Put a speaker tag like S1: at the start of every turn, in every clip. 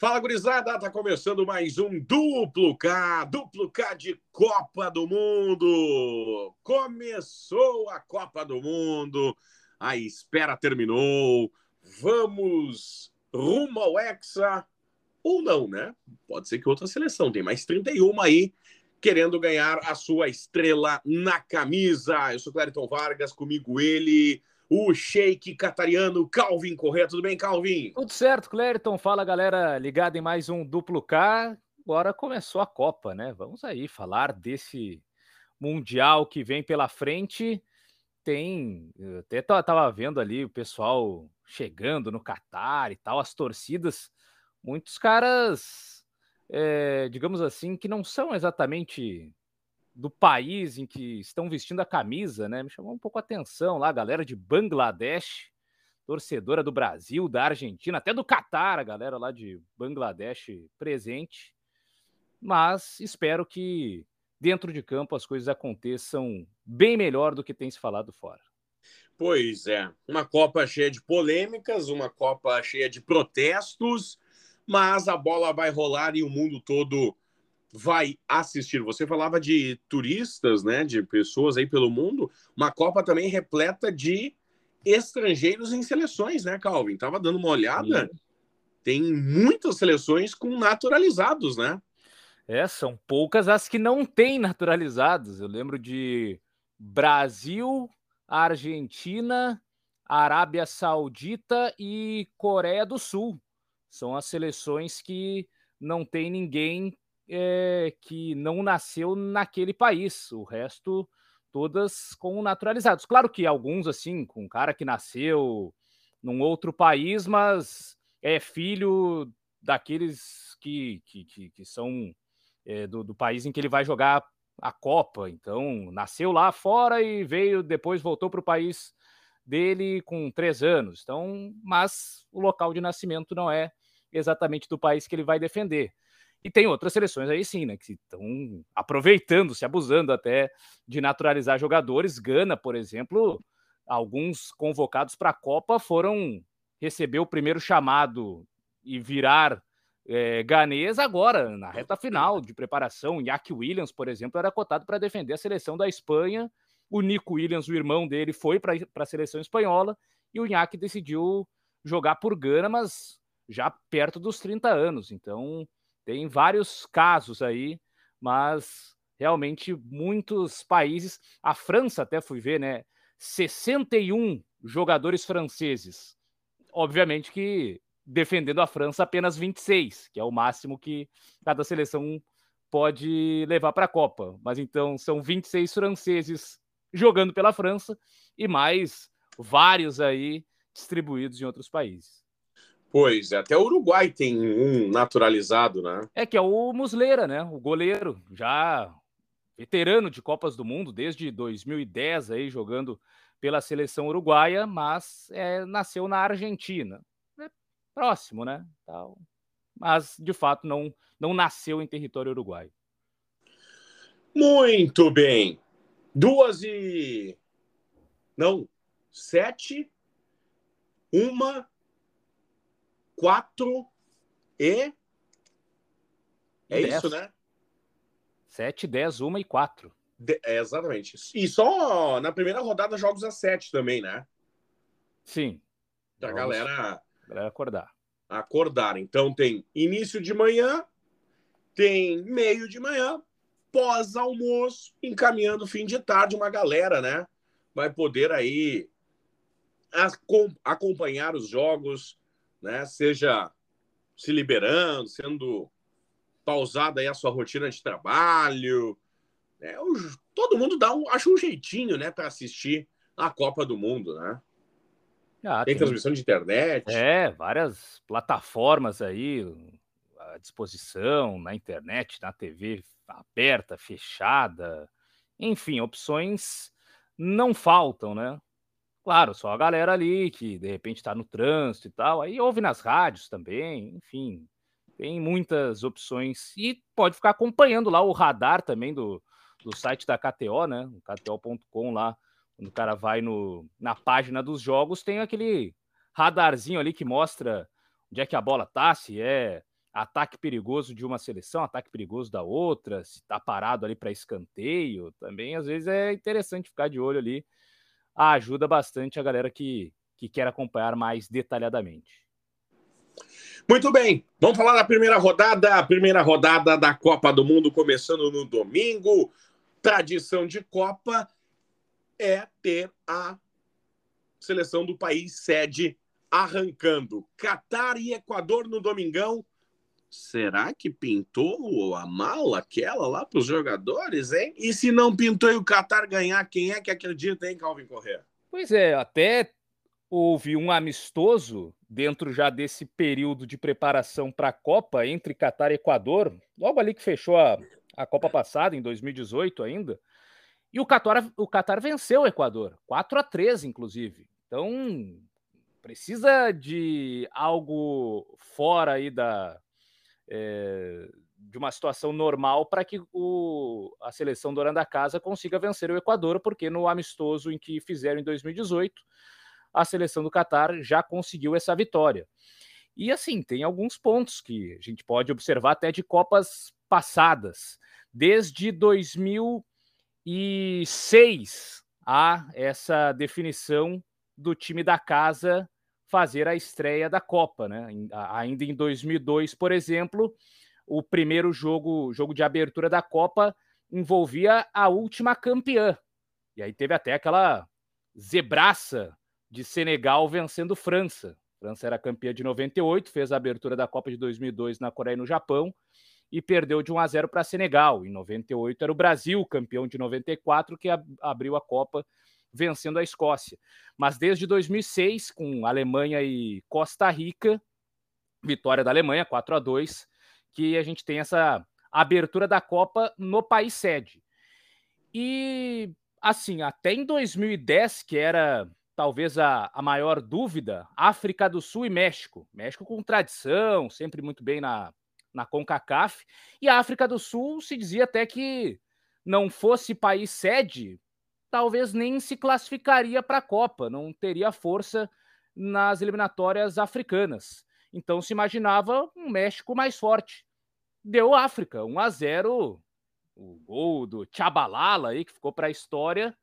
S1: Fala, gurizada! Tá começando mais um Duplo K, Duplo K de Copa do Mundo! Começou a Copa do Mundo, a espera terminou, vamos rumo ao Hexa, ou não, né? Pode ser que outra seleção, tem mais 31 aí, querendo ganhar a sua estrela na camisa. Eu sou Clériton Vargas, comigo ele, o Sheik Catariano, Calvin Correia. Tudo bem, Calvin?
S2: Tudo certo, Clériton. Fala, galera, ligada em mais um Duplo K. Agora começou a Copa, né? Vamos aí falar desse Mundial que vem pela frente. Tem, até tava vendo ali o pessoal chegando no Catar e tal, as torcidas, muitos caras, é, digamos assim, que não são exatamente do país em que estão vestindo a camisa, né? Me chamou um pouco a atenção lá, a galera de Bangladesh, torcedora do Brasil, da Argentina, até do Catar, a galera lá de Bangladesh presente. Mas espero que dentro de campo as coisas aconteçam bem melhor do que tem se falado fora.
S1: Pois é, uma Copa cheia de polêmicas, uma Copa cheia de protestos, mas a bola vai rolar e o mundo todo vai assistir? Você falava de turistas, né, de pessoas aí pelo mundo, uma Copa também repleta de estrangeiros em seleções, né, Calvin? Tava dando uma olhada. Sim. Tem muitas seleções com naturalizados, né?
S2: É, são poucas as que não têm naturalizados. Eu lembro de Brasil, Argentina, Arábia Saudita e Coreia do Sul. São as seleções que não tem ninguém é, que não nasceu naquele país. O resto, todas com naturalizados. Claro que alguns, assim, com um cara que nasceu num outro país, mas é filho daqueles que, que, que, que são é, do, do país em que ele vai jogar a Copa. Então, nasceu lá fora e veio, depois voltou para o país dele com três anos. Então, mas o local de nascimento não é exatamente do país que ele vai defender. E tem outras seleções aí sim, né, que estão aproveitando, se abusando até de naturalizar jogadores. Gana, por exemplo, alguns convocados para a Copa foram receber o primeiro chamado e virar é, ganês agora, na reta final de preparação. Jack Williams, por exemplo, era cotado para defender a seleção da Espanha. O Nico Williams, o irmão dele, foi para a seleção espanhola e o Jack decidiu jogar por Gana, mas já perto dos 30 anos. Então, tem vários casos aí, mas realmente muitos países. A França, até fui ver, né? 61 jogadores franceses. Obviamente que defendendo a França apenas 26, que é o máximo que cada seleção pode levar para a Copa. Mas então são 26 franceses jogando pela França e mais vários aí distribuídos em outros países.
S1: Pois, até o Uruguai tem um naturalizado, né?
S2: É que é o Musleira, né? O goleiro, já veterano de Copas do Mundo desde 2010 aí jogando pela seleção uruguaia, mas é, nasceu na Argentina. É próximo, né? Então, mas de fato não não nasceu em território uruguaio.
S1: Muito bem. Duas e não sete, uma quatro e. É dez. isso, né?
S2: Sete, dez, uma e quatro.
S1: De... É, exatamente. E só na primeira rodada jogos a sete também, né?
S2: Sim.
S1: Da galera...
S2: galera acordar.
S1: Acordar. Então tem início de manhã, tem meio de manhã, pós-almoço, encaminhando fim de tarde, uma galera, né? Vai poder aí acompanhar os jogos, né? Seja se liberando, sendo pausada aí a sua rotina de trabalho. Né? todo mundo dá um, acha um jeitinho, né, para assistir a Copa do Mundo, né? Ah, tem, tem transmissão de internet.
S2: É, várias plataformas aí à disposição na internet, na TV aberta, fechada. Enfim, opções não faltam, né? Claro, só a galera ali que de repente está no trânsito e tal, aí ouve nas rádios também, enfim, tem muitas opções e pode ficar acompanhando lá o radar também do, do site da KTO, né? KTO.com lá, quando o cara vai no, na página dos jogos, tem aquele radarzinho ali que mostra onde é que a bola tá, se é ataque perigoso de uma seleção, ataque perigoso da outra, se tá parado ali para escanteio, também às vezes é interessante ficar de olho ali. Ajuda bastante a galera que, que quer acompanhar mais detalhadamente.
S1: Muito bem, vamos falar da primeira rodada, a primeira rodada da Copa do Mundo começando no domingo. Tradição de Copa é ter a seleção do país sede arrancando. Catar e Equador no domingão. Será que pintou a mala aquela lá para os jogadores, hein? E se não pintou e o Catar ganhar, quem é que acredita, hein, Calvin Correa?
S2: Pois é, até houve um amistoso dentro já desse período de preparação para a Copa entre Catar e Equador, logo ali que fechou a, a Copa passada, em 2018 ainda. E o Qatar, o Qatar venceu o Equador, 4 a 3 inclusive. Então, precisa de algo fora aí da é, de uma situação normal para que o, a seleção do da Casa consiga vencer o Equador, porque no amistoso em que fizeram em 2018, a seleção do Catar já conseguiu essa vitória. E assim, tem alguns pontos que a gente pode observar até de Copas passadas. Desde 2006 há essa definição do time da casa fazer a estreia da Copa, né? Ainda em 2002, por exemplo, o primeiro jogo, jogo de abertura da Copa envolvia a última campeã. E aí teve até aquela zebraça de Senegal vencendo França. França era campeã de 98, fez a abertura da Copa de 2002 na Coreia e no Japão e perdeu de 1 a 0 para Senegal. Em 98 era o Brasil campeão de 94 que abriu a Copa vencendo a Escócia. Mas desde 2006, com Alemanha e Costa Rica, vitória da Alemanha 4 a 2, que a gente tem essa abertura da Copa no país sede. E assim, até em 2010, que era talvez a, a maior dúvida, África do Sul e México. México com tradição, sempre muito bem na, na CONCACAF. E a África do Sul se dizia até que não fosse país sede, talvez nem se classificaria para a Copa, não teria força nas eliminatórias africanas. Então se imaginava um México mais forte. Deu África, 1 a 0, o gol do Tchabalala aí que ficou para a história.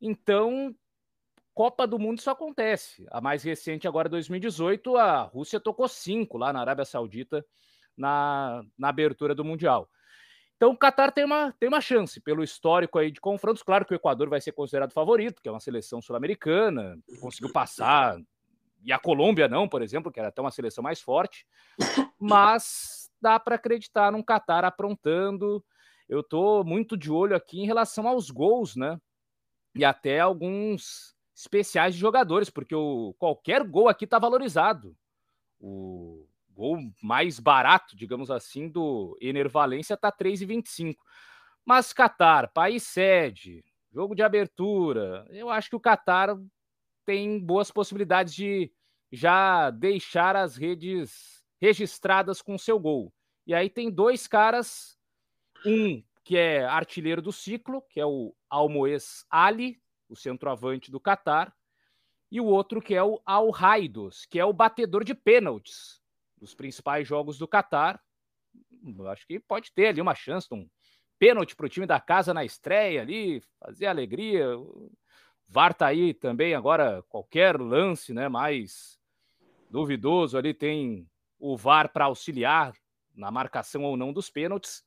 S2: Então Copa do Mundo isso acontece. A mais recente, agora 2018, a Rússia tocou cinco lá na Arábia Saudita na, na abertura do Mundial. Então o Qatar tem uma, tem uma chance, pelo histórico aí de confrontos. Claro que o Equador vai ser considerado favorito, que é uma seleção sul-americana, conseguiu passar, e a Colômbia não, por exemplo, que era até uma seleção mais forte. Mas dá para acreditar num Qatar aprontando. Eu estou muito de olho aqui em relação aos gols, né? E até alguns especiais de jogadores, porque o, qualquer gol aqui está valorizado. O gol mais barato, digamos assim, do Ener Valência está 3,25. Mas Qatar, país sede, jogo de abertura, eu acho que o Qatar tem boas possibilidades de já deixar as redes registradas com seu gol. E aí tem dois caras, um que é artilheiro do ciclo, que é o Almoez Ali, o centroavante do Catar, e o outro que é o Al Raidos, que é o batedor de pênaltis dos principais jogos do Catar. Acho que pode ter ali uma chance um pênalti para o time da casa na estreia ali, fazer alegria. O VAR tá aí também agora, qualquer lance né, mais duvidoso ali tem o VAR para auxiliar na marcação ou não dos pênaltis,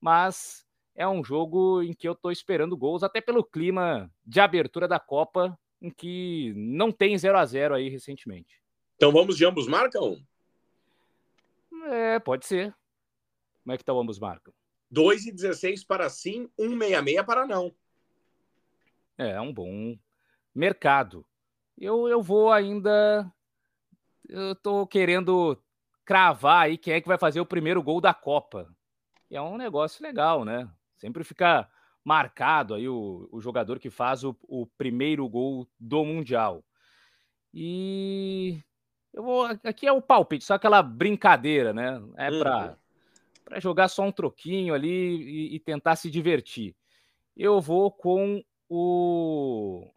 S2: mas é um jogo em que eu estou esperando gols, até pelo clima de abertura da Copa, em que não tem 0 a 0 aí recentemente.
S1: Então vamos de ambos marcam?
S2: É, pode ser. Como é que tá o ambos marcam?
S1: 2 e 16 para sim, 1,66 para não.
S2: É, é um bom mercado. Eu, eu vou ainda. Eu tô querendo cravar aí quem é que vai fazer o primeiro gol da Copa. E é um negócio legal, né? Sempre fica marcado aí o, o jogador que faz o, o primeiro gol do Mundial. E eu vou. Aqui é o palpite, só aquela brincadeira, né? É para uhum. jogar só um troquinho ali e, e, tentar se divertir. Eu vou com o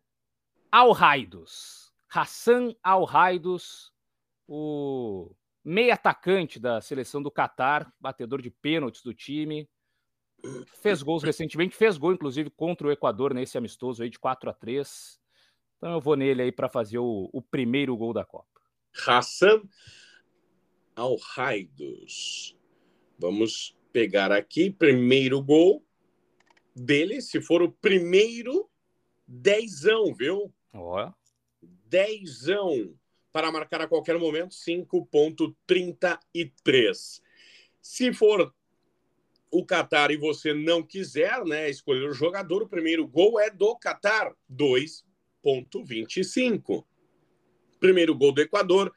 S2: Al Raidos, Hassan Al Raidos, o meio atacante da seleção do Catar, batedor de pênaltis do time. Fez gols recentemente, fez gol inclusive contra o Equador nesse amistoso aí de 4 a 3 Então eu vou nele aí para fazer o, o, primeiro gol da Copa.
S1: Hassan Alhaidos. Vamos pegar aqui, primeiro gol dele, se for o primeiro, dezão, viu?
S2: Ó.
S1: Dezão para marcar a qualquer momento, 5.33. Se for o Qatar e você não quiser né, escolher o jogador, o primeiro gol é do Qatar, 2.25. Primeiro gol do Equador,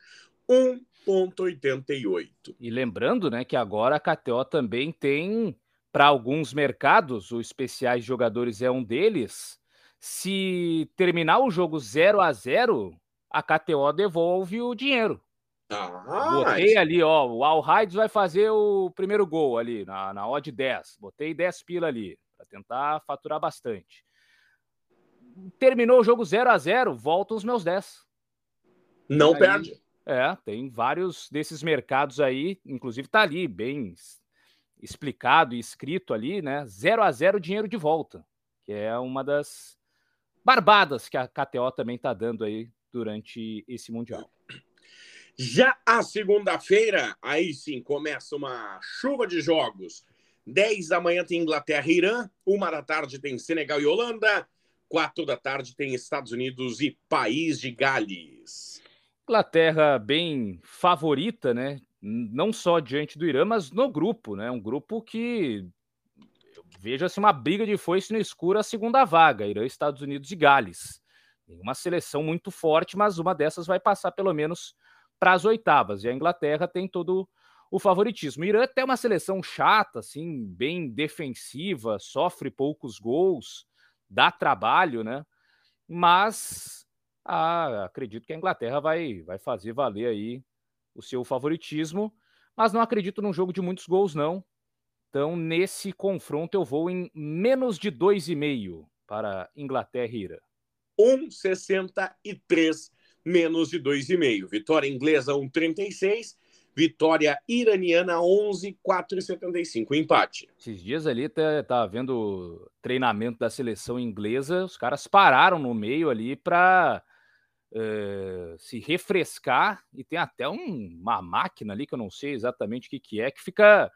S1: 1.88.
S2: E lembrando né, que agora a KTO também tem, para alguns mercados, o especiais jogadores é um deles. Se terminar o jogo 0 a 0 a KTO devolve o dinheiro.
S1: Ah,
S2: Botei ali, ó, o Al vai fazer o primeiro gol ali, na, na odd 10. Botei 10 pila ali, para tentar faturar bastante. Terminou o jogo 0 a 0 voltam os meus 10.
S1: Não aí, perde.
S2: É, tem vários desses mercados aí, inclusive tá ali, bem explicado e escrito ali, né? 0 a 0 dinheiro de volta, que é uma das barbadas que a KTO também tá dando aí durante esse Mundial.
S1: Já a segunda-feira, aí sim, começa uma chuva de jogos. 10 da manhã tem Inglaterra e Irã, uma da tarde tem Senegal e Holanda, quatro da tarde tem Estados Unidos e País de Gales.
S2: Inglaterra bem favorita, né? Não só diante do Irã, mas no grupo, né? Um grupo que veja-se uma briga de foice no escuro a segunda vaga, Irã, Estados Unidos e Gales. Uma seleção muito forte, mas uma dessas vai passar pelo menos para as oitavas. E a Inglaterra tem todo o favoritismo. O Irã tem uma seleção chata, assim, bem defensiva, sofre poucos gols, dá trabalho, né? Mas ah, acredito que a Inglaterra vai, vai fazer valer aí o seu favoritismo, mas não acredito num jogo de muitos gols, não. Então, nesse confronto, eu vou em menos de 2,5 para Inglaterra e Irã.
S1: 1,63 menos de 2,5. Vitória inglesa 1,36. Vitória iraniana 11, 4,75. Empate.
S2: Esses dias ali tá, tá vendo treinamento da seleção inglesa. Os caras pararam no meio ali para uh, se refrescar. E tem até um, uma máquina ali que eu não sei exatamente o que, que é, que fica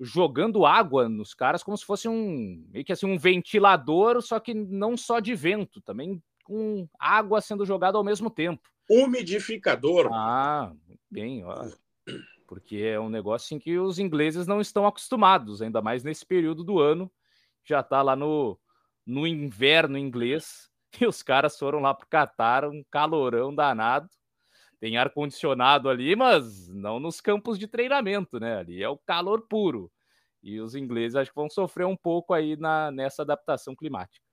S2: jogando água nos caras como se fosse um meio que assim um ventilador, só que não só de vento, também com água sendo jogada ao mesmo tempo.
S1: Umidificador.
S2: Ah, bem, ó. Porque é um negócio em que os ingleses não estão acostumados, ainda mais nesse período do ano. Já está lá no, no inverno inglês. E os caras foram lá para o Catar, um calorão danado. Tem ar-condicionado ali, mas não nos campos de treinamento, né? Ali é o calor puro. E os ingleses acho que vão sofrer um pouco aí na, nessa adaptação climática.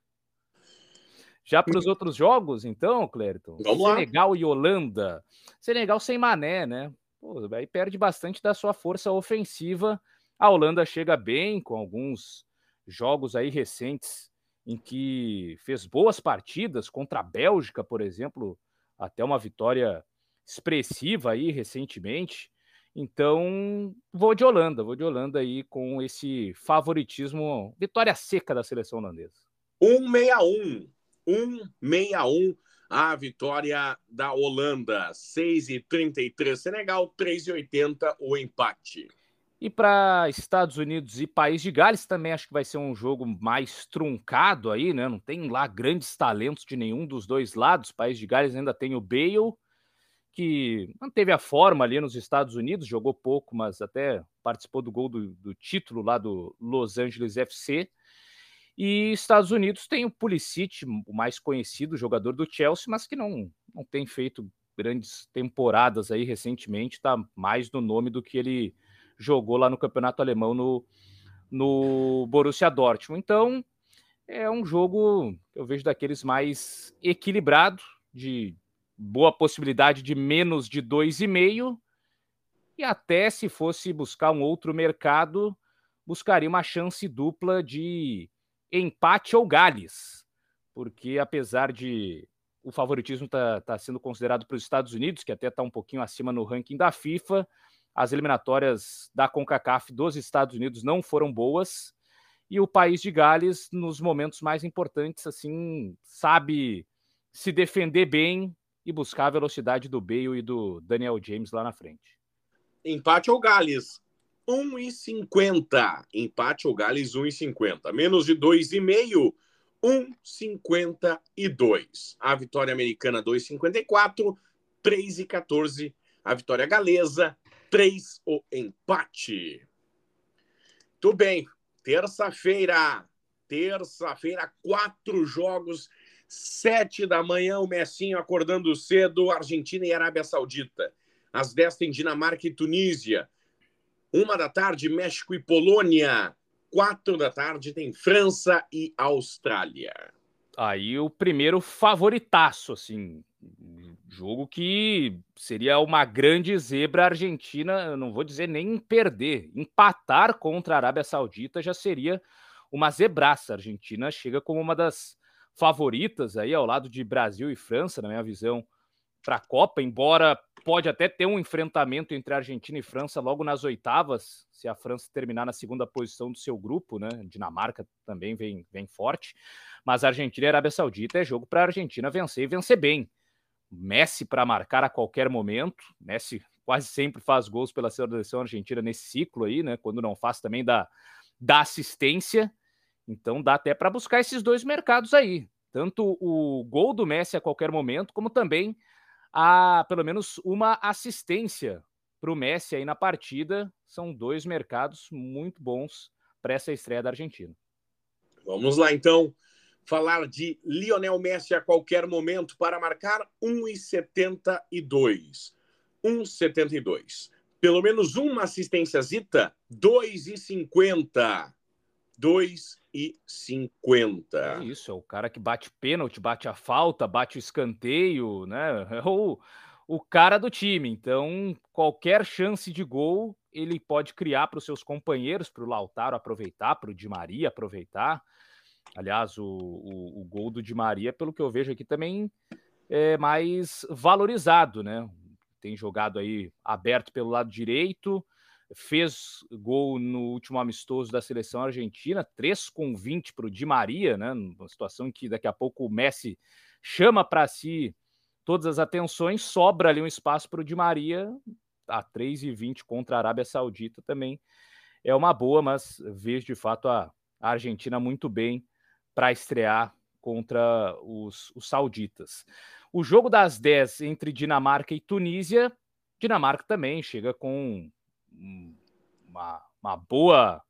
S2: Já para os outros jogos, então, Clériton,
S1: Vamos
S2: Senegal
S1: lá.
S2: e Holanda. Senegal sem mané, né? Pô, aí perde bastante da sua força ofensiva. A Holanda chega bem com alguns jogos aí recentes em que fez boas partidas contra a Bélgica, por exemplo, até uma vitória expressiva aí recentemente. Então, vou de Holanda, vou de Holanda aí com esse favoritismo, vitória seca da seleção holandesa.
S1: 161 1,61 a vitória da Holanda. 6,33 Senegal, 3,80 o empate.
S2: E para Estados Unidos e País de Gales também acho que vai ser um jogo mais truncado aí, né? Não tem lá grandes talentos de nenhum dos dois lados. País de Gales ainda tem o Bale, que manteve a forma ali nos Estados Unidos, jogou pouco, mas até participou do gol do, do título lá do Los Angeles FC. E Estados Unidos tem o Pulisic, o mais conhecido jogador do Chelsea, mas que não, não tem feito grandes temporadas aí recentemente, tá mais no nome do que ele jogou lá no campeonato alemão no, no Borussia Dortmund. Então, é um jogo eu vejo daqueles mais equilibrado, de boa possibilidade de menos de 2,5 e até se fosse buscar um outro mercado, buscaria uma chance dupla de empate ou Gales, porque apesar de o favoritismo estar tá, tá sendo considerado para os Estados Unidos, que até está um pouquinho acima no ranking da FIFA, as eliminatórias da CONCACAF dos Estados Unidos não foram boas e o país de Gales, nos momentos mais importantes, assim, sabe se defender bem e buscar a velocidade do Bale e do Daniel James lá na frente.
S1: Empate ou Gales? 1,50. Empate ou Gales 1,50. Menos de 2,5. 1,52. A vitória americana 2,54. 3,14. A vitória galesa 3 o empate. Tudo bem. Terça-feira. Terça-feira, quatro jogos. Sete da manhã, o Messinho acordando cedo, Argentina e Arábia Saudita. Às dez tem Dinamarca e Tunísia. Uma da tarde, México e Polônia. Quatro da tarde tem França e Austrália.
S2: Aí o primeiro favoritaço, assim, jogo que seria uma grande zebra argentina, não vou dizer nem perder, empatar contra a Arábia Saudita já seria uma zebraça. A Argentina chega como uma das favoritas aí ao lado de Brasil e França, na minha visão, para a Copa, embora pode até ter um enfrentamento entre Argentina e França logo nas oitavas, se a França terminar na segunda posição do seu grupo, né? Dinamarca também vem, vem forte, mas Argentina e Arábia Saudita é jogo para a Argentina vencer e vencer bem. Messi para marcar a qualquer momento. Messi quase sempre faz gols pela seleção argentina nesse ciclo aí, né? Quando não faz também dá assistência. Então dá até para buscar esses dois mercados aí. Tanto o gol do Messi a qualquer momento, como também a pelo menos uma assistência para o Messi aí na partida. São dois mercados muito bons para essa estreia da Argentina.
S1: Vamos lá então falar de Lionel Messi a qualquer momento para marcar 1,72. 1,72. Pelo menos uma assistência zita, 2,50. 2,50.
S2: É isso, é o cara que bate pênalti, bate a falta, bate o escanteio, né? É o, o cara do time. Então, qualquer chance de gol ele pode criar para os seus companheiros, para o Lautaro aproveitar, para o Di Maria aproveitar. Aliás, o, o, o, gol do Di Maria, pelo que eu vejo aqui, também é mais valorizado, né? Tem jogado aí aberto pelo lado direito, fez gol no último amistoso da seleção argentina, 3 com 20 para o Di Maria, né? Uma situação em que daqui a pouco o Messi chama para si todas as atenções, sobra ali um espaço para o Di Maria, a 3 e 20 contra a Arábia Saudita também é uma boa, mas vejo de fato a, a Argentina muito bem para estrear contra os, os, sauditas. O jogo das 10 entre Dinamarca e Tunísia, Dinamarca também chega com uma, uma boa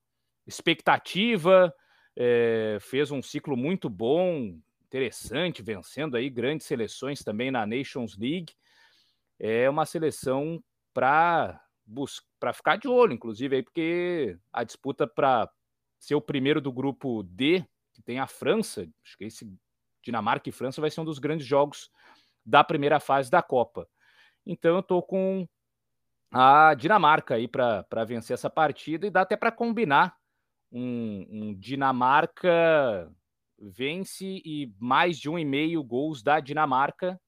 S2: expectativa, é, fez um ciclo muito bom, interessante, vencendo aí grandes seleções também na Nations League. É uma seleção para para ficar de olho, inclusive, aí, porque a disputa para ser o primeiro do grupo D que tem a França, acho que esse Dinamarca e França vai ser um dos grandes jogos da primeira fase da Copa. Então eu estou com a Dinamarca aí para vencer essa partida e dá até para combinar um, um, Dinamarca vence e mais de um e meio gols da Dinamarca,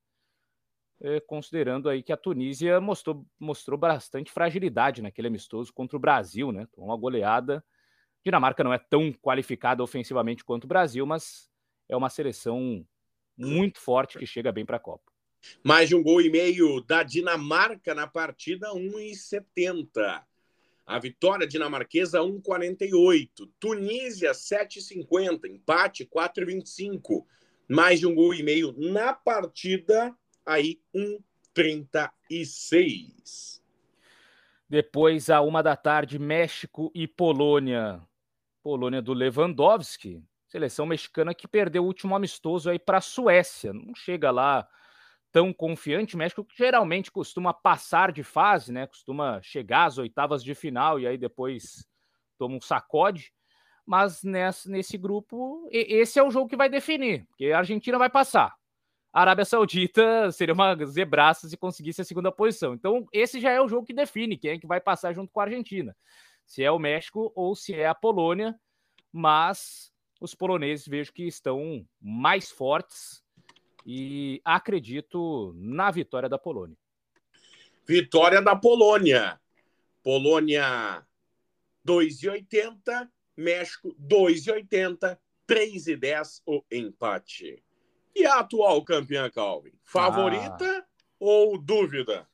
S2: eh, considerando aí que a Tunísia mostrou, mostrou bastante fragilidade naquele amistoso contra o Brasil, né? Uma goleada Dinamarca não é tão qualificada ofensivamente quanto o Brasil, mas é uma seleção muito forte que chega bem para a Copa.
S1: Mais de um gol e meio da Dinamarca na partida, 1,70. A vitória dinamarquesa, 1,48. Tunísia, 7,50. Empate, 4,25. Mais de um gol e meio na partida, aí 1,36.
S2: Depois, a uma da tarde, México e Polônia. Polônia do Lewandowski, seleção mexicana que perdeu o último amistoso aí para a Suécia. Não chega lá tão confiante. O México geralmente costuma passar de fase, né? Costuma chegar às oitavas de final e aí depois toma um sacode. Mas nesse, nesse grupo, esse é o jogo que vai definir, porque a Argentina vai passar. A Arábia Saudita seria uma zebraça se conseguisse a segunda posição. Então, esse já é o jogo que define quem é que vai passar junto com a Argentina se é o México ou se é a Polônia, mas os poloneses vejo que estão mais fortes e acredito na vitória da Polônia.
S1: Vitória da Polônia. Polônia 2,80, México 2,80, 3,10 o empate. E a atual campeã, Calvin? Favorita ah. ou dúvida?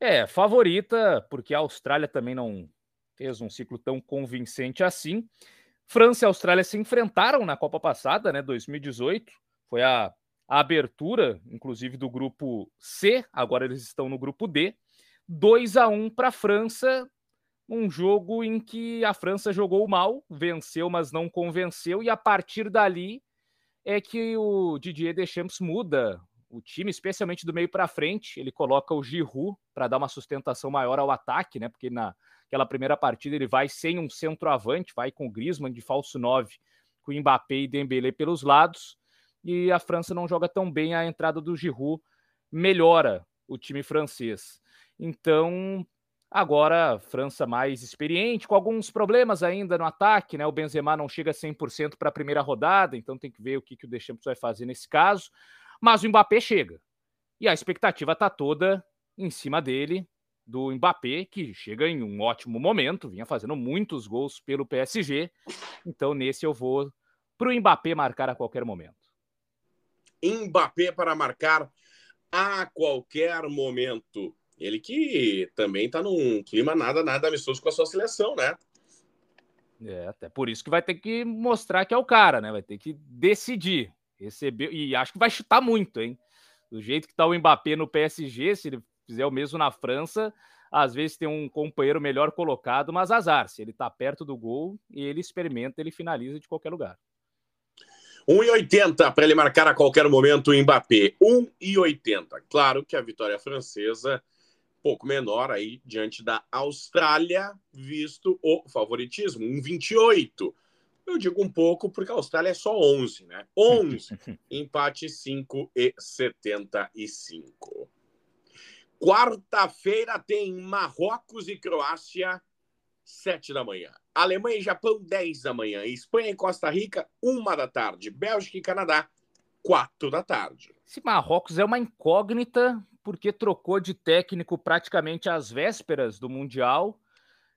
S2: É, favorita, porque a Austrália também não fez um ciclo tão convincente assim. França e Austrália se enfrentaram na Copa passada, né, 2018. Foi a, a abertura, inclusive, do grupo C. Agora eles estão no grupo D. 2 a 1 para a França, um jogo em que a França jogou mal, venceu, mas não convenceu, e a partir dali é que o Didier Deschamps muda o time, especialmente do meio para frente. Ele coloca o Giroud para dar uma sustentação maior ao ataque, né? Porque naquela primeira partida ele vai sem um centroavante, vai com o Griezmann de falso 9, com o Mbappé e Dembélé pelos lados. E a França não joga tão bem, a entrada do Giroud melhora o time francês. Então, Agora, França mais experiente, com alguns problemas ainda no ataque, né? O Benzema não chega a 100% para a primeira rodada, então tem que ver o que, que o Deschamps vai fazer nesse caso. Mas o Mbappé chega. E a expectativa está toda em cima dele, do Mbappé, que chega em um ótimo momento, vinha fazendo muitos gols pelo PSG. Então, nesse eu vou para o Mbappé marcar a qualquer momento.
S1: Mbappé para marcar a qualquer momento. Ele que também está num clima nada, nada amistoso com a sua seleção, né?
S2: É, até por isso que vai ter que mostrar que é o cara, né? Vai ter que decidir. Receber, e acho que vai chutar muito, hein? Do jeito que está o Mbappé no PSG, se ele fizer o mesmo na França, às vezes tem um companheiro melhor colocado, mas azar. Se ele está perto do gol e ele experimenta, ele finaliza de qualquer lugar.
S1: 1,80 para ele marcar a qualquer momento o Mbappé. 1,80. Claro que a vitória francesa pouco menor aí diante da Austrália, visto o favoritismo, um 28. Eu digo um pouco porque a Austrália é só 11, né? 11, empate 5 e 75. Quarta-feira tem Marrocos e Croácia, 7 da manhã. Alemanha e Japão, 10 da manhã. Espanha e Costa Rica, 1 da tarde. Bélgica e Canadá, 4 da tarde.
S2: Esse Marrocos é uma incógnita porque trocou de técnico praticamente às vésperas do Mundial,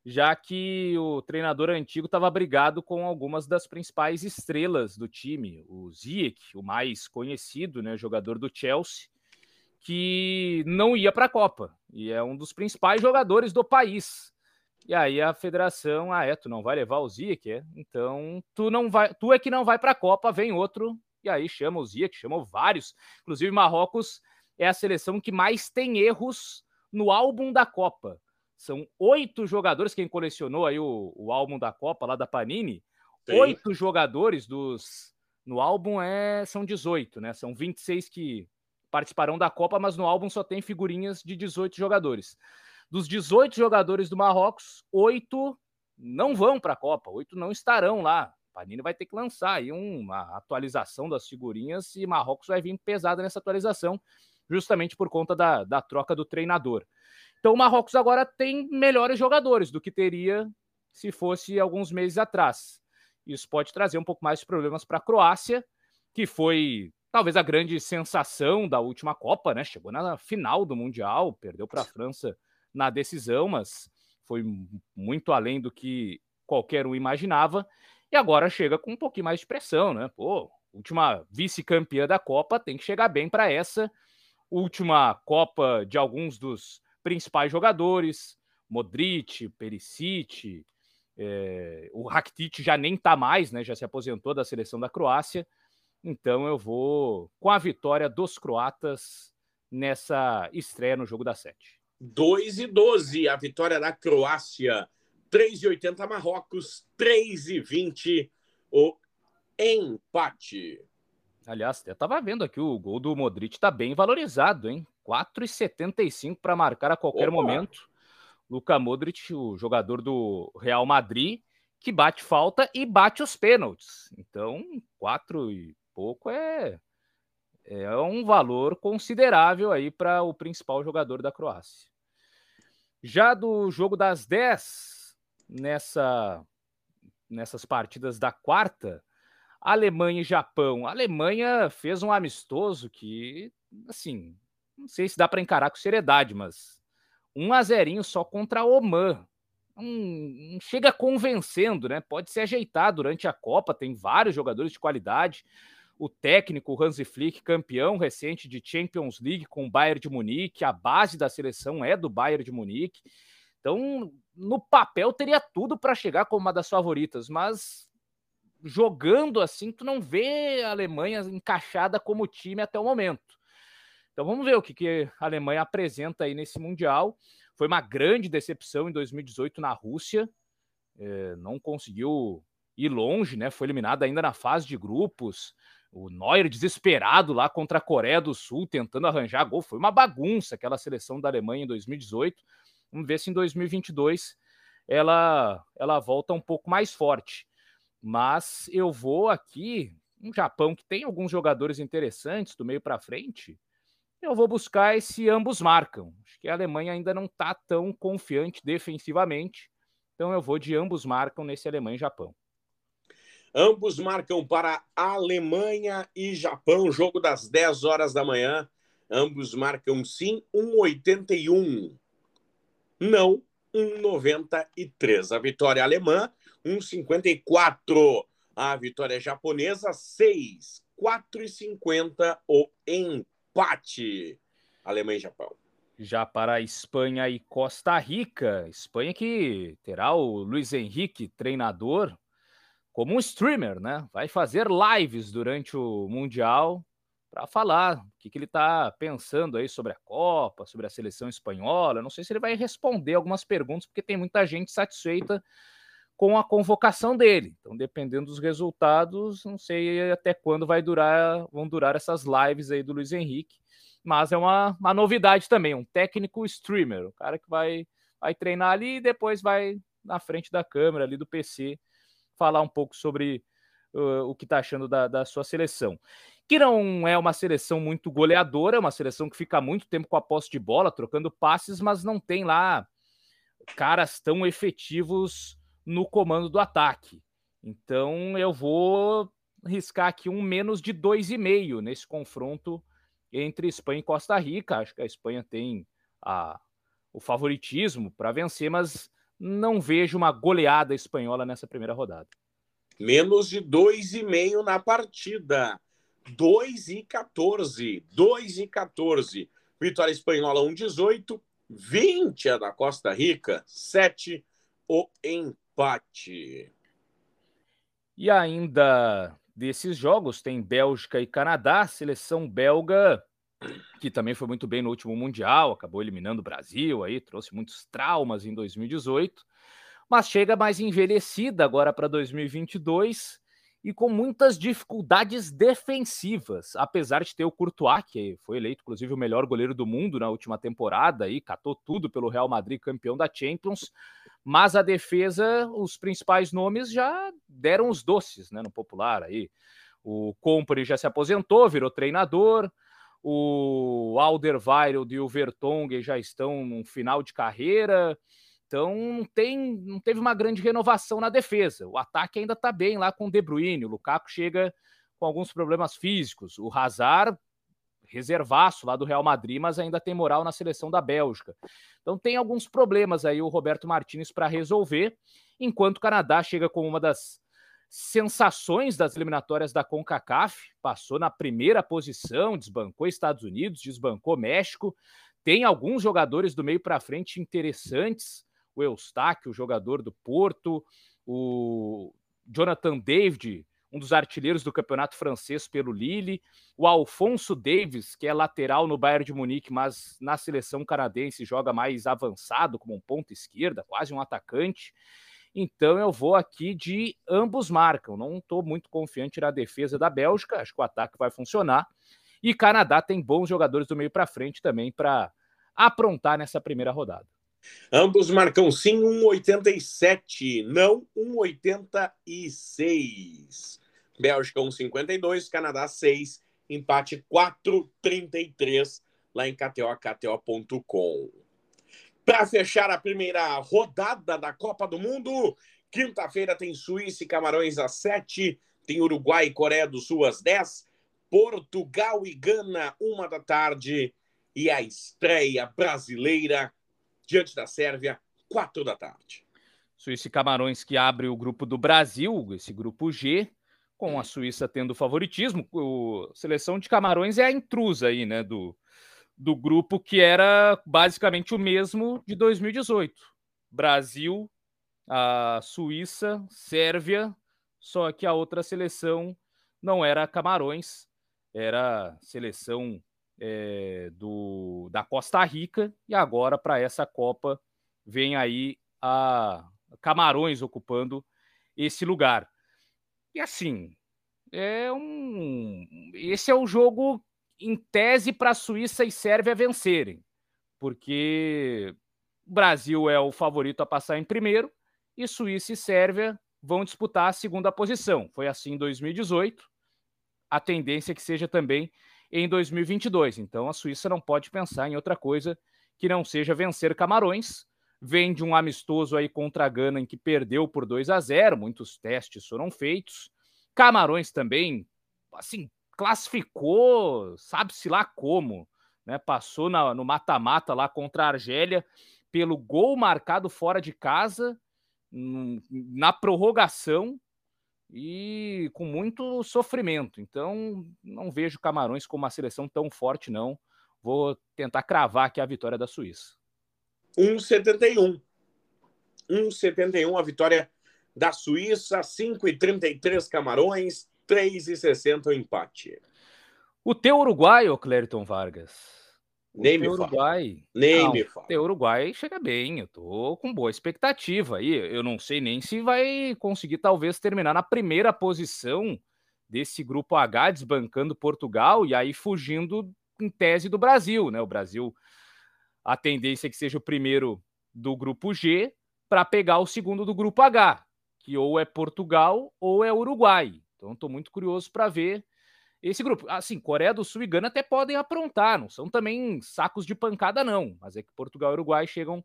S2: já que o treinador antigo estava brigado com algumas das principais estrelas do time, o Ziyech, o mais conhecido, né, jogador do Chelsea, que não ia para a Copa e é um dos principais jogadores do país. E aí a federação, ah, é, tu não vai levar o Ziyech, é? Então tu não vai, tu é que não vai para a Copa, vem outro e aí chama o Ziyech, chamou vários, inclusive Marrocos é a seleção que mais tem erros no álbum da Copa. São oito jogadores, quem colecionou aí o, o álbum da Copa lá da Panini, Sim. oito jogadores dos no álbum é são 18, né? São 26 que participarão da Copa, mas no álbum só tem figurinhas de 18 jogadores. Dos 18 jogadores do Marrocos, oito não vão para a Copa, oito não estarão lá. Panini vai ter que lançar aí uma atualização das figurinhas e Marrocos vai vir pesada nessa atualização justamente por conta da, da troca do treinador. Então o Marrocos agora tem melhores jogadores do que teria se fosse alguns meses atrás. Isso pode trazer um pouco mais de problemas para a Croácia, que foi talvez a grande sensação da última Copa, né? Chegou na final do Mundial, perdeu para a França na decisão, mas foi muito além do que qualquer um imaginava. E agora chega com um pouquinho mais de pressão, né? Pô, última vice-campeã da Copa tem que chegar bem para essa última Copa de alguns dos principais jogadores, Modric, Perisic, é, o Rakitic já nem tá mais, né? Já se aposentou da seleção da Croácia. Então eu vou com a vitória dos croatas nessa estreia no jogo da sete.
S1: 2 e 12, a vitória da Croácia. 3,80 Marrocos, 3,20 o empate.
S2: Aliás, eu tava vendo aqui, o gol do Modric tá bem valorizado, hein? 4,75 para marcar a qualquer Opa. momento. Luka Modric, o jogador do Real Madrid, que bate falta e bate os pênaltis. Então, quatro e pouco é, é um valor considerável aí para o principal jogador da Croácia. Já do jogo das 10, nessa, nessas partidas da quarta, Alemanha e Japão. A Alemanha fez um amistoso que, assim, não sei se dá para encarar com seriedade, mas um a zerinho só contra Oman. não chega convencendo, né? Pode se ajeitar durante a Copa, tem vários jogadores de qualidade. O técnico Hansi Flick, campeão recente de Champions League com o Bayern de Munique, a base da seleção é do Bayern de Munique. Então, no papel teria tudo para chegar como uma das favoritas, mas jogando assim, tu não vê a Alemanha encaixada como time até o momento. Então vamos ver o que, que a Alemanha apresenta aí nesse Mundial. Foi uma grande decepção em 2018 na Rússia, é, não conseguiu ir longe, né? Foi eliminada ainda na fase de grupos. O Neuer desesperado lá contra a Coreia do Sul, tentando arranjar gol. Foi uma bagunça aquela seleção da Alemanha em 2018. Vamos ver se em 2022 ela, ela volta um pouco mais forte. Mas eu vou aqui, um Japão que tem alguns jogadores interessantes do meio para frente, eu vou buscar esse ambos marcam. Acho que a Alemanha ainda não está tão confiante defensivamente. Então eu vou de ambos marcam nesse Alemanha e Japão.
S1: Ambos marcam para Alemanha e Japão, jogo das 10 horas da manhã. Ambos marcam sim 1,81. Não 1,93. A vitória alemã, 1,54. A vitória japonesa, 6. 4,50 o empate. Alemanha e Japão.
S2: Já para Espanha e Costa Rica. Espanha que terá o Luiz Henrique, treinador, como um streamer, né? Vai fazer lives durante o Mundial para falar o que, que ele está pensando aí sobre a Copa, sobre a seleção espanhola. Não sei se ele vai responder algumas perguntas, porque tem muita gente satisfeita com a convocação dele. Então, dependendo dos resultados, não sei até quando vai durar, vão durar essas lives aí do Luiz Henrique. Mas é uma, uma novidade também, um técnico streamer, o cara que vai, vai treinar ali e depois vai na frente da câmera ali do PC falar um pouco sobre uh, o que está achando da, da sua seleção. Que não é uma seleção muito goleadora, é uma seleção que fica muito tempo com a posse de bola, trocando passes, mas não tem lá caras tão efetivos no comando do ataque. Então eu vou riscar aqui um menos de 2,5 nesse confronto entre Espanha e Costa Rica. Acho que a Espanha tem a, o favoritismo para vencer, mas não vejo uma goleada espanhola nessa primeira rodada.
S1: Menos de 2,5 na partida. 2 e 14. 2 e 14. Vitória espanhola 1,18. 20 a da Costa Rica. 7 o empate empate.
S2: E ainda desses jogos tem Bélgica e Canadá, seleção belga que também foi muito bem no último mundial, acabou eliminando o Brasil aí, trouxe muitos traumas em 2018, mas chega mais envelhecida agora para 2022 e com muitas dificuldades defensivas, apesar de ter o Courtois, que foi eleito inclusive o melhor goleiro do mundo na última temporada e catou tudo pelo Real Madrid, campeão da Champions, mas a defesa, os principais nomes já deram os doces, né, no popular aí. O Company já se aposentou, virou treinador, o Alderweireld e o Vertonghen já estão no final de carreira, então não, tem, não teve uma grande renovação na defesa. O ataque ainda está bem lá com o De Bruyne. O Lukaku chega com alguns problemas físicos. O Hazard, reservaço lá do Real Madrid, mas ainda tem moral na seleção da Bélgica. Então tem alguns problemas aí o Roberto Martinez para resolver, enquanto o Canadá chega como uma das sensações das eliminatórias da CONCACAF, passou na primeira posição, desbancou Estados Unidos, desbancou México, tem alguns jogadores do meio para frente interessantes, o Eustáquio, o jogador do Porto, o Jonathan David, um dos artilheiros do campeonato francês pelo Lille, o Alfonso Davis, que é lateral no Bayern de Munique, mas na seleção canadense joga mais avançado, como um ponto esquerda, quase um atacante. Então eu vou aqui de ambos marcam. Não estou muito confiante na defesa da Bélgica, acho que o ataque vai funcionar. E Canadá tem bons jogadores do meio para frente também para aprontar nessa primeira rodada.
S1: Ambos marcam sim 1,87, não 1,86. Bélgica 1,52, Canadá 6, empate 4,33 lá em KTO, KTO.com. Para fechar a primeira rodada da Copa do Mundo, quinta-feira tem Suíça e Camarões às 7, tem Uruguai e Coreia do Sul às 10, Portugal e Gana, uma da tarde, e a estreia brasileira diante da Sérvia, quatro da tarde.
S2: Suíça e Camarões que abre o grupo do Brasil, esse grupo G, com a Suíça tendo favoritismo. O, seleção de Camarões é a intrusa aí, né, do, do grupo que era basicamente o mesmo de 2018. Brasil, a Suíça, Sérvia, só que a outra seleção não era Camarões, era seleção é, do, da Costa Rica, e agora para essa Copa vem aí a Camarões ocupando esse lugar. E assim, é um. Esse é o jogo em tese para Suíça e Sérvia vencerem, porque o Brasil é o favorito a passar em primeiro e Suíça e Sérvia vão disputar a segunda posição. Foi assim em 2018. A tendência é que seja também em 2022. Então a Suíça não pode pensar em outra coisa que não seja vencer Camarões. Vem de um amistoso aí contra a Gana em que perdeu por 2 a 0, muitos testes foram feitos. Camarões também, assim, classificou, sabe-se lá como, né? Passou na, no mata-mata lá contra a Argélia pelo gol marcado fora de casa na prorrogação e com muito sofrimento. Então, não vejo Camarões como uma seleção tão forte, não. Vou tentar cravar aqui a vitória da Suíça.
S1: 1,71. 1,71 a vitória da Suíça, 5,33 Camarões, 3,60 o empate.
S2: O teu uruguaio, Clériton Vargas,
S1: nem me
S2: Uruguai.
S1: Fala. Nem não, me fala.
S2: O Uruguai chega bem, eu tô com boa expectativa aí. Eu não sei nem se vai conseguir, talvez, terminar na primeira posição desse grupo H, desbancando Portugal e aí fugindo em tese do Brasil, né? O Brasil, a tendência é que seja o primeiro do grupo G para pegar o segundo do grupo H, que ou é Portugal ou é Uruguai. Então, estou muito curioso para ver esse grupo. Assim, Coreia do Sul e Gana até podem aprontar, não são também sacos de pancada, não. Mas é que Portugal e Uruguai chegam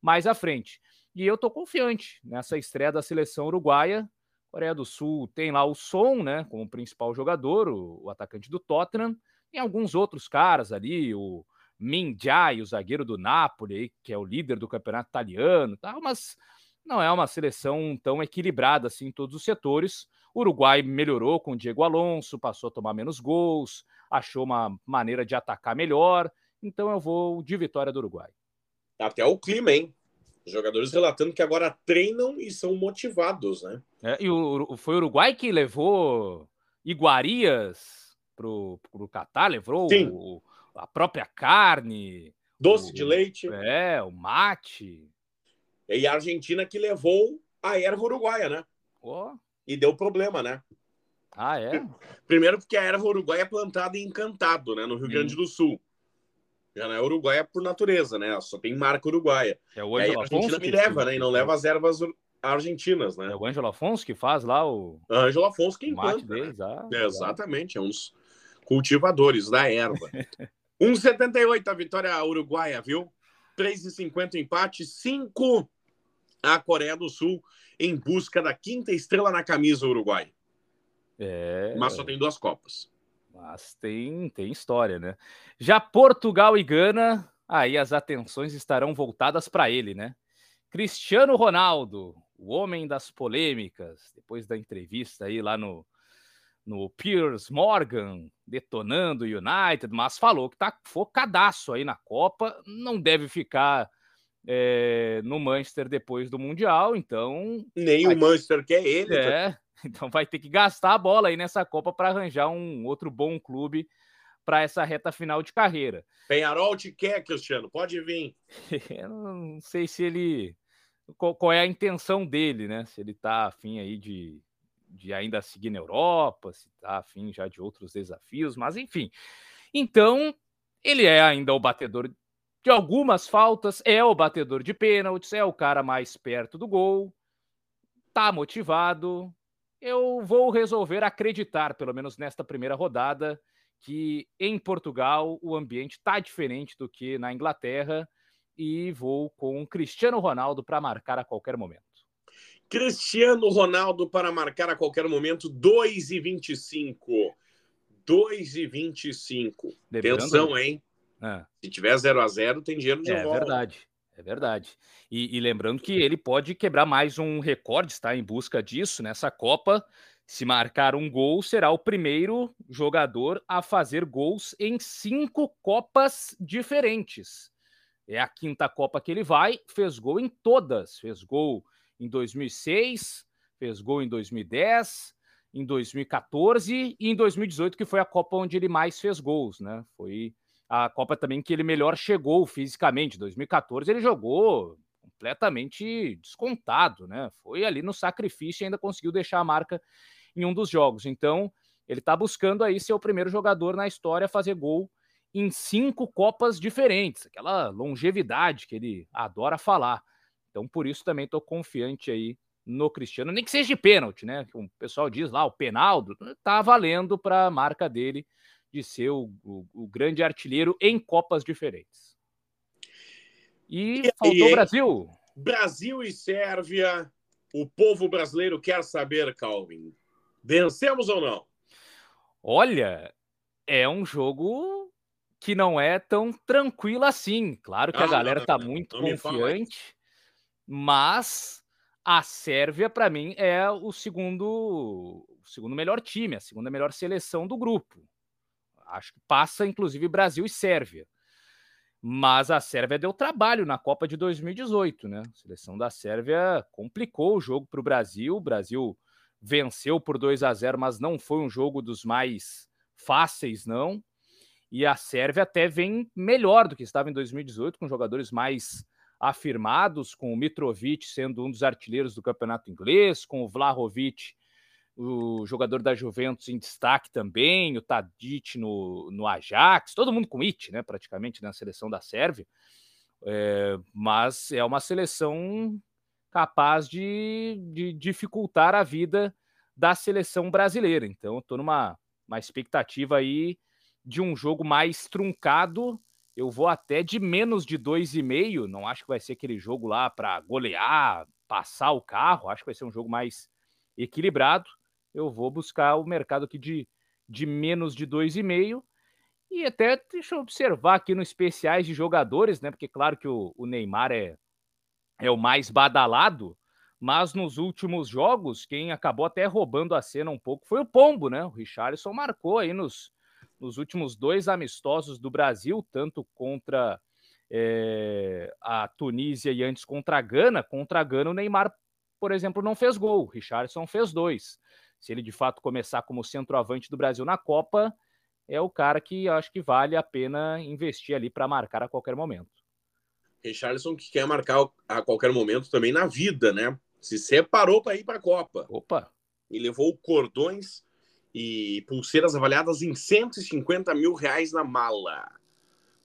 S2: mais à frente. E eu tô confiante nessa estreia da seleção uruguaia. Coreia do Sul tem lá o Son, né, como principal jogador, o, o atacante do Tottenham. Tem alguns outros caras ali, o Min Jae, o zagueiro do Napoli, que é o líder do campeonato italiano, tá? Mas não é uma seleção tão equilibrada assim em todos os setores. O Uruguai melhorou com o Diego Alonso, passou a tomar menos gols, achou uma maneira de atacar melhor. Então eu vou de vitória do Uruguai.
S1: Até o clima, hein? Os jogadores relatando que agora treinam e são motivados, né?
S2: É, e o, foi o Uruguai que levou iguarias pro, pro Catar, levou o, a própria carne.
S1: Doce o, de leite.
S2: É, o mate.
S1: E a Argentina que levou a erva uruguaia, né?
S2: Oh
S1: e deu problema, né?
S2: Ah, é?
S1: Primeiro porque a erva uruguaia é plantada em Encantado, né, no Rio hum. Grande do Sul. Já não é uruguaia por natureza, né? Só tem marca uruguaia.
S2: É o Ângelo
S1: a Argentina me leva, né? E não leva as ervas argentinas, né?
S2: É o Ângelo Afonso que faz lá o.
S1: Ângelo Afonso que
S2: implanta. Deles,
S1: ah, é, exatamente, é uns cultivadores da erva. 1,78 a vitória uruguaia, viu? 3,50 empate, 5 a Coreia do Sul em busca da quinta estrela na camisa Uruguai.
S2: É...
S1: Mas só tem duas Copas.
S2: Mas tem, tem história, né? Já Portugal e Gana, aí as atenções estarão voltadas para ele, né? Cristiano Ronaldo, o homem das polêmicas, depois da entrevista aí lá no, no Piers Morgan, detonando o United, mas falou que tá focadaço aí na Copa, não deve ficar é, no Manchester depois do Mundial, então.
S1: Nem o Manchester quer ele.
S2: É, tá? então vai ter que gastar a bola aí nessa Copa para arranjar um outro bom clube para essa reta final de carreira.
S1: Penharol te quer, Cristiano, pode vir.
S2: Eu não sei se ele. Qual, qual, é a intenção dele, né? Se ele tá afim aí de, de ainda seguir na Europa, se tá afim já de outros desafios, mas enfim. Então, ele é ainda o batedor de algumas faltas, é o batedor de pênaltis, é o cara mais perto do gol, tá motivado. Eu vou resolver acreditar, pelo menos nesta primeira rodada, que em Portugal o ambiente tá diferente do que na Inglaterra e vou com Cristiano Ronaldo para marcar a qualquer momento.
S1: Cristiano Ronaldo para marcar a qualquer momento, 2 e 25. 2 e 25. Lembrando, Atenção, hein? É. Se tiver 0 a 0 tem dinheiro de
S2: é,
S1: volta.
S2: É verdade, É verdade. E, e, lembrando que ele pode quebrar mais um recorde, está em busca disso nessa Copa. Se marcar um gol, será o primeiro jogador a fazer gols em cinco Copas diferentes. É a quinta Copa que ele vai, fez gol em todas. Fez gol em 2006, fez gol em 2010, em 2014 e em 2018, que foi a Copa onde ele mais fez gols, né? Foi a Copa também que ele melhor chegou fisicamente. 2014 ele jogou completamente descontado, né? Foi ali no sacrifício e ainda conseguiu deixar a marca em um dos jogos. Então, ele está buscando aí ser o primeiro jogador na história a fazer gol em cinco Copas diferentes, aquela longevidade que ele adora falar. Então, por isso também estou confiante aí no Cristiano, nem que seja de pênalti, né? O pessoal diz lá, o penaldo, tá valendo para a marca dele de ser o, o, o, grande artilheiro em Copas diferentes. E, e faltou o Brasil.
S1: Brasil e Sérvia. O povo brasileiro quer saber, Calvin. Vencemos ou não?
S2: Olha, é um jogo que não é tão tranquilo assim. Claro que ah, a galera está muito confiante, mas a Sérvia, para mim, é o segundo, o segundo melhor time, a segunda melhor seleção do grupo. Acho que passa, inclusive, Brasil e Sérvia. Mas a Sérvia deu trabalho na Copa de 2018, né? A seleção da Sérvia complicou o jogo para o Brasil. O Brasil venceu por 2 a 0, mas não foi um jogo dos mais fáceis, não. E a Sérvia até vem melhor do que estava em 2018, com jogadores mais afirmados, com o Mitrovic sendo um dos artilheiros do campeonato inglês, com o Vlahovic, o jogador da Juventus em destaque também, o Tadic no, no Ajax, todo mundo com it, né, praticamente, na seleção da Sérvia. É, mas é uma seleção capaz de, de, dificultar a vida da seleção brasileira. Então, estou numa uma expectativa aí de um jogo mais truncado eu vou até de menos de 2,5. Não acho que vai ser aquele jogo lá para golear, passar o carro. Acho que vai ser um jogo mais equilibrado. Eu vou buscar o mercado aqui de, de menos de 2,5. E até deixa eu observar aqui nos especiais de jogadores, né? Porque claro que o, o Neymar é, é o mais badalado, mas nos últimos jogos, quem acabou até roubando a cena um pouco foi o Pombo, né? O Richarlison marcou aí nos, nos últimos dois amistosos do Brasil, tanto contra é, a Tunísia e antes contra a Gana. Contra a Gana, o Neymar, por exemplo, não fez gol, o Richardson fez dois. Se ele de fato começar como centroavante do Brasil na Copa, é o cara que acho que vale a pena investir ali para marcar a qualquer momento.
S1: Richardson que quer marcar a qualquer momento também na vida, né? Se separou para ir para a Copa.
S2: Opa!
S1: E levou cordões e pulseiras avaliadas em 150 mil reais na mala.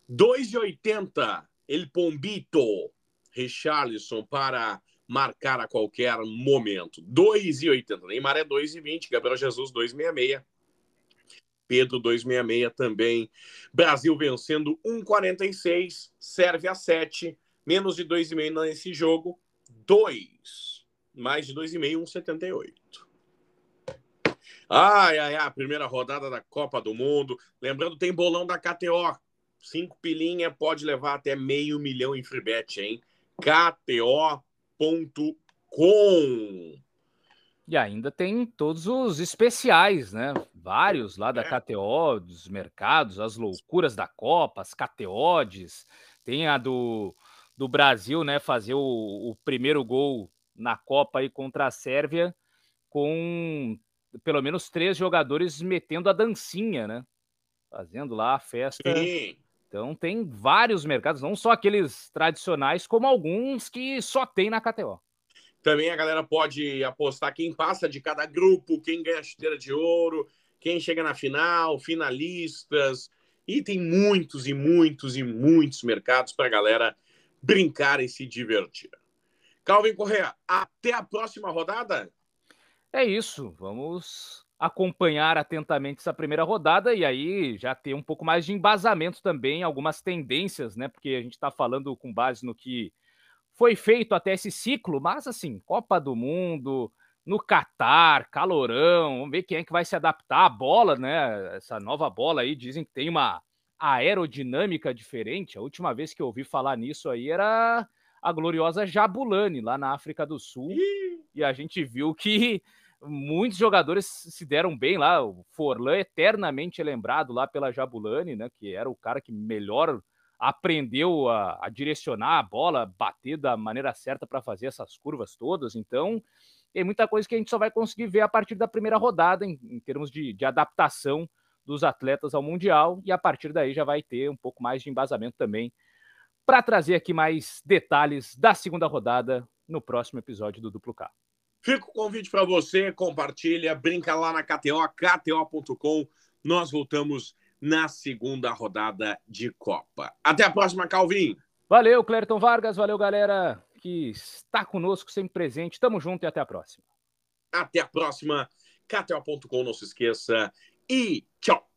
S1: 2,80 El Pombito Richarlison para marcar a qualquer momento. 2,80. Neymar é 2,20. Gabriel Jesus 2,66. Pedro 266 também. Brasil vencendo 1,46. Serve a 7. Menos de 2,5 nesse jogo. 2. Mais de 2,5, 1,78. Ai, ai, ai, primeira rodada da Copa do Mundo. Lembrando, tem bolão da KTO. Cinco pilinha pode levar até meio milhão em free bet, hein? KTO.com.
S2: E ainda tem todos os especiais, né? Vários lá da. KTO, dos mercados, as loucuras da Copa, as KTOs. Tem a do, do Brasil, né? Fazer o, o primeiro gol na Copa aí contra a Sérvia com pelo menos três jogadores metendo a dancinha, né? Fazendo lá a festa. Sim. Então tem vários mercados, não só aqueles tradicionais, como alguns que só tem na KTO.
S1: Também a galera pode apostar quem passa de cada grupo, quem ganha a chuteira de ouro, quem chega na final, finalistas. E tem muitos e muitos e muitos mercados para a galera brincar e se divertir. Calvin Correa, até a próxima rodada.
S2: É isso, vamos acompanhar atentamente essa primeira rodada e aí já ter um pouco mais de embasamento também, algumas tendências, né? Porque a gente está falando com base no que foi feito até esse ciclo, mas assim, Copa do Mundo, no Catar, calorão, vamos ver quem é que vai se adaptar à bola, né? Essa nova bola aí dizem que tem uma aerodinâmica diferente. A última vez que eu ouvi falar nisso aí era a gloriosa Jabulani, lá na África do Sul. E a gente viu que muitos jogadores se deram bem lá. O Forlan eternamente lembrado lá pela Jabulani, né? Que era o cara que melhor aprendeu a, a direcionar a bola, bater da maneira certa para fazer essas curvas todas. Então, tem muita coisa que a gente só vai conseguir ver a partir da primeira rodada, em, em termos de, de adaptação dos atletas ao Mundial, e a partir daí já vai ter um pouco mais de embasamento também para trazer aqui mais detalhes da segunda rodada no próximo episódio do Duplo K.
S1: Fica o convite para você, compartilha, brinca lá na KTO, kto.com. Nós voltamos na segunda rodada de Copa. Até a próxima, Calvin.
S2: Valeu, Clerton Vargas, valeu, galera que está conosco, sempre presente. Tamo junto e até a próxima.
S1: Até a próxima. KTO.com, não se esqueça. E tchau.